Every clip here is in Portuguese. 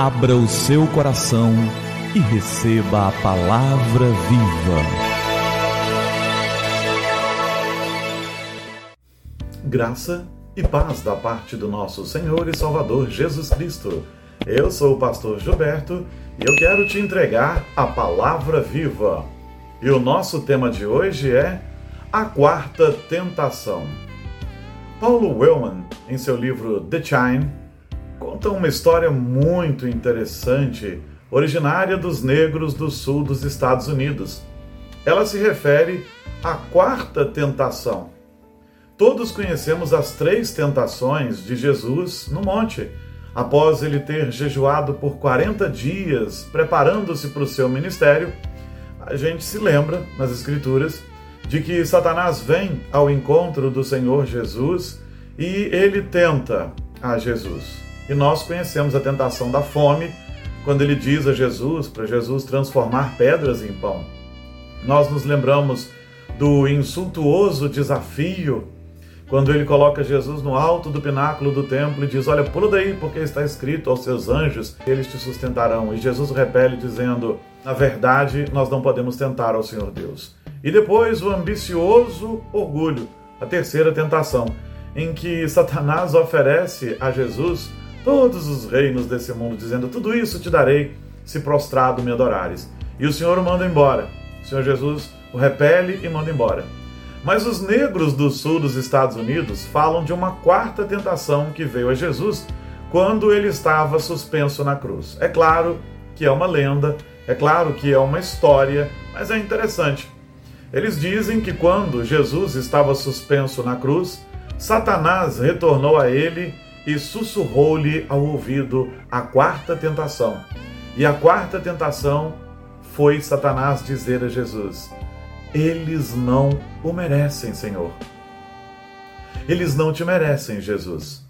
Abra o seu coração e receba a palavra viva. Graça e paz da parte do nosso Senhor e Salvador Jesus Cristo. Eu sou o pastor Gilberto e eu quero te entregar a palavra viva. E o nosso tema de hoje é a quarta tentação. Paulo Wellman, em seu livro The Chime, conta uma história muito interessante, originária dos negros do sul dos Estados Unidos. Ela se refere à quarta tentação. Todos conhecemos as três tentações de Jesus no monte, após ele ter jejuado por 40 dias, preparando-se para o seu ministério. A gente se lembra nas Escrituras de que Satanás vem ao encontro do Senhor Jesus e ele tenta a Jesus. E nós conhecemos a tentação da fome, quando ele diz a Jesus, para Jesus transformar pedras em pão. Nós nos lembramos do insultuoso desafio, quando ele coloca Jesus no alto do pináculo do templo e diz: Olha, pula daí, porque está escrito aos seus anjos, eles te sustentarão. E Jesus repele, dizendo: Na verdade, nós não podemos tentar ao Senhor Deus. E depois o ambicioso orgulho, a terceira tentação, em que Satanás oferece a Jesus todos os reinos desse mundo, dizendo: Tudo isso te darei se prostrado me adorares. E o Senhor o manda embora. O Senhor Jesus o repele e manda embora. Mas os negros do sul dos Estados Unidos falam de uma quarta tentação que veio a Jesus quando ele estava suspenso na cruz. É claro que é uma lenda, é claro que é uma história, mas é interessante. Eles dizem que quando Jesus estava suspenso na cruz, Satanás retornou a ele e sussurrou-lhe ao ouvido a quarta tentação. E a quarta tentação foi Satanás dizer a Jesus: Eles não o merecem, Senhor. Eles não te merecem, Jesus.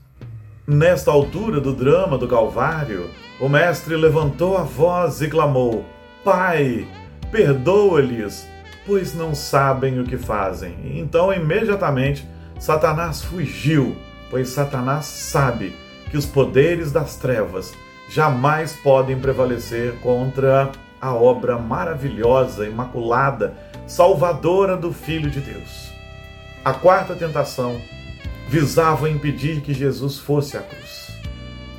Nesta altura do drama do Calvário, o Mestre levantou a voz e clamou: Pai, perdoa-lhes, pois não sabem o que fazem. Então, imediatamente, Satanás fugiu pois Satanás sabe que os poderes das trevas jamais podem prevalecer contra a obra maravilhosa, imaculada, salvadora do Filho de Deus. A quarta tentação visava impedir que Jesus fosse à cruz.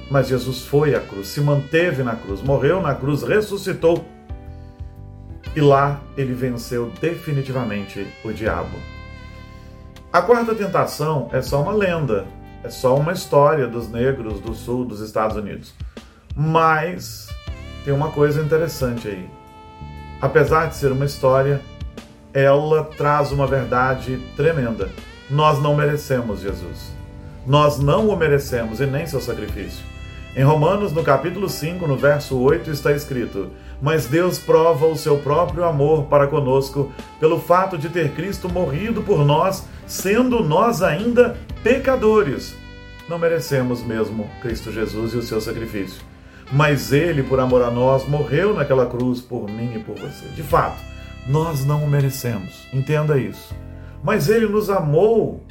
Mas Jesus foi à cruz, se manteve na cruz, morreu na cruz, ressuscitou. E lá ele venceu definitivamente o diabo. A quarta tentação é só uma lenda, é só uma história dos negros do sul dos Estados Unidos. Mas tem uma coisa interessante aí. Apesar de ser uma história, ela traz uma verdade tremenda. Nós não merecemos Jesus. Nós não o merecemos e nem seu sacrifício. Em Romanos, no capítulo 5, no verso 8, está escrito: Mas Deus prova o seu próprio amor para conosco pelo fato de ter Cristo morrido por nós, sendo nós ainda pecadores. Não merecemos mesmo Cristo Jesus e o seu sacrifício. Mas ele, por amor a nós, morreu naquela cruz por mim e por você. De fato, nós não o merecemos. Entenda isso. Mas ele nos amou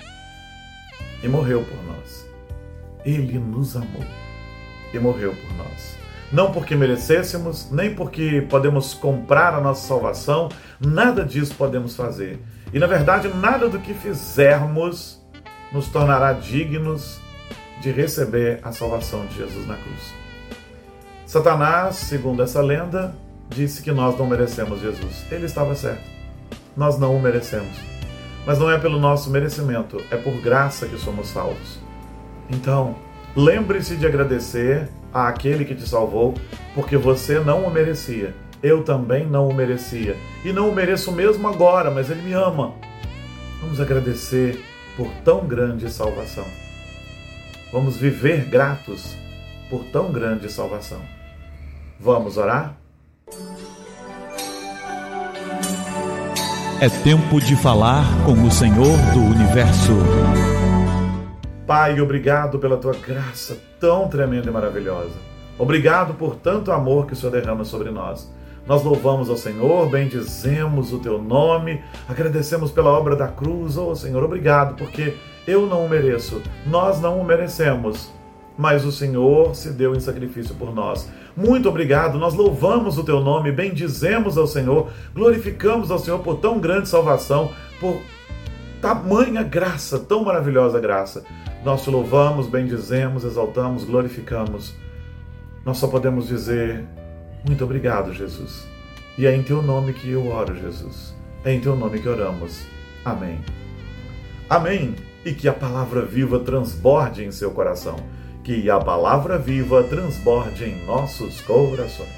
e morreu por nós. Ele nos amou e morreu por nós. Não porque merecêssemos, nem porque podemos comprar a nossa salvação, nada disso podemos fazer. E na verdade, nada do que fizermos nos tornará dignos de receber a salvação de Jesus na cruz. Satanás, segundo essa lenda, disse que nós não merecemos Jesus. Ele estava certo. Nós não o merecemos. Mas não é pelo nosso merecimento, é por graça que somos salvos. Então, lembre-se de agradecer àquele que te salvou, porque você não o merecia. Eu também não o merecia. E não o mereço mesmo agora, mas ele me ama. Vamos agradecer por tão grande salvação. Vamos viver gratos por tão grande salvação. Vamos orar? É tempo de falar com o Senhor do universo. Pai, obrigado pela tua graça tão tremenda e maravilhosa. Obrigado por tanto amor que o Senhor derrama sobre nós. Nós louvamos ao Senhor, bendizemos o teu nome, agradecemos pela obra da cruz. Oh, Senhor, obrigado, porque eu não o mereço, nós não o merecemos. mas o Senhor se deu em sacrifício por nós. Muito obrigado, nós louvamos o teu nome, bendizemos ao Senhor, glorificamos ao Senhor por tão grande salvação, por tamanha graça, tão maravilhosa graça. Nós te louvamos, bendizemos, exaltamos, glorificamos. Nós só podemos dizer muito obrigado, Jesus. E é em teu nome que eu oro, Jesus. É em teu nome que oramos. Amém. Amém. E que a palavra viva transborde em seu coração. Que a palavra viva transborde em nossos corações.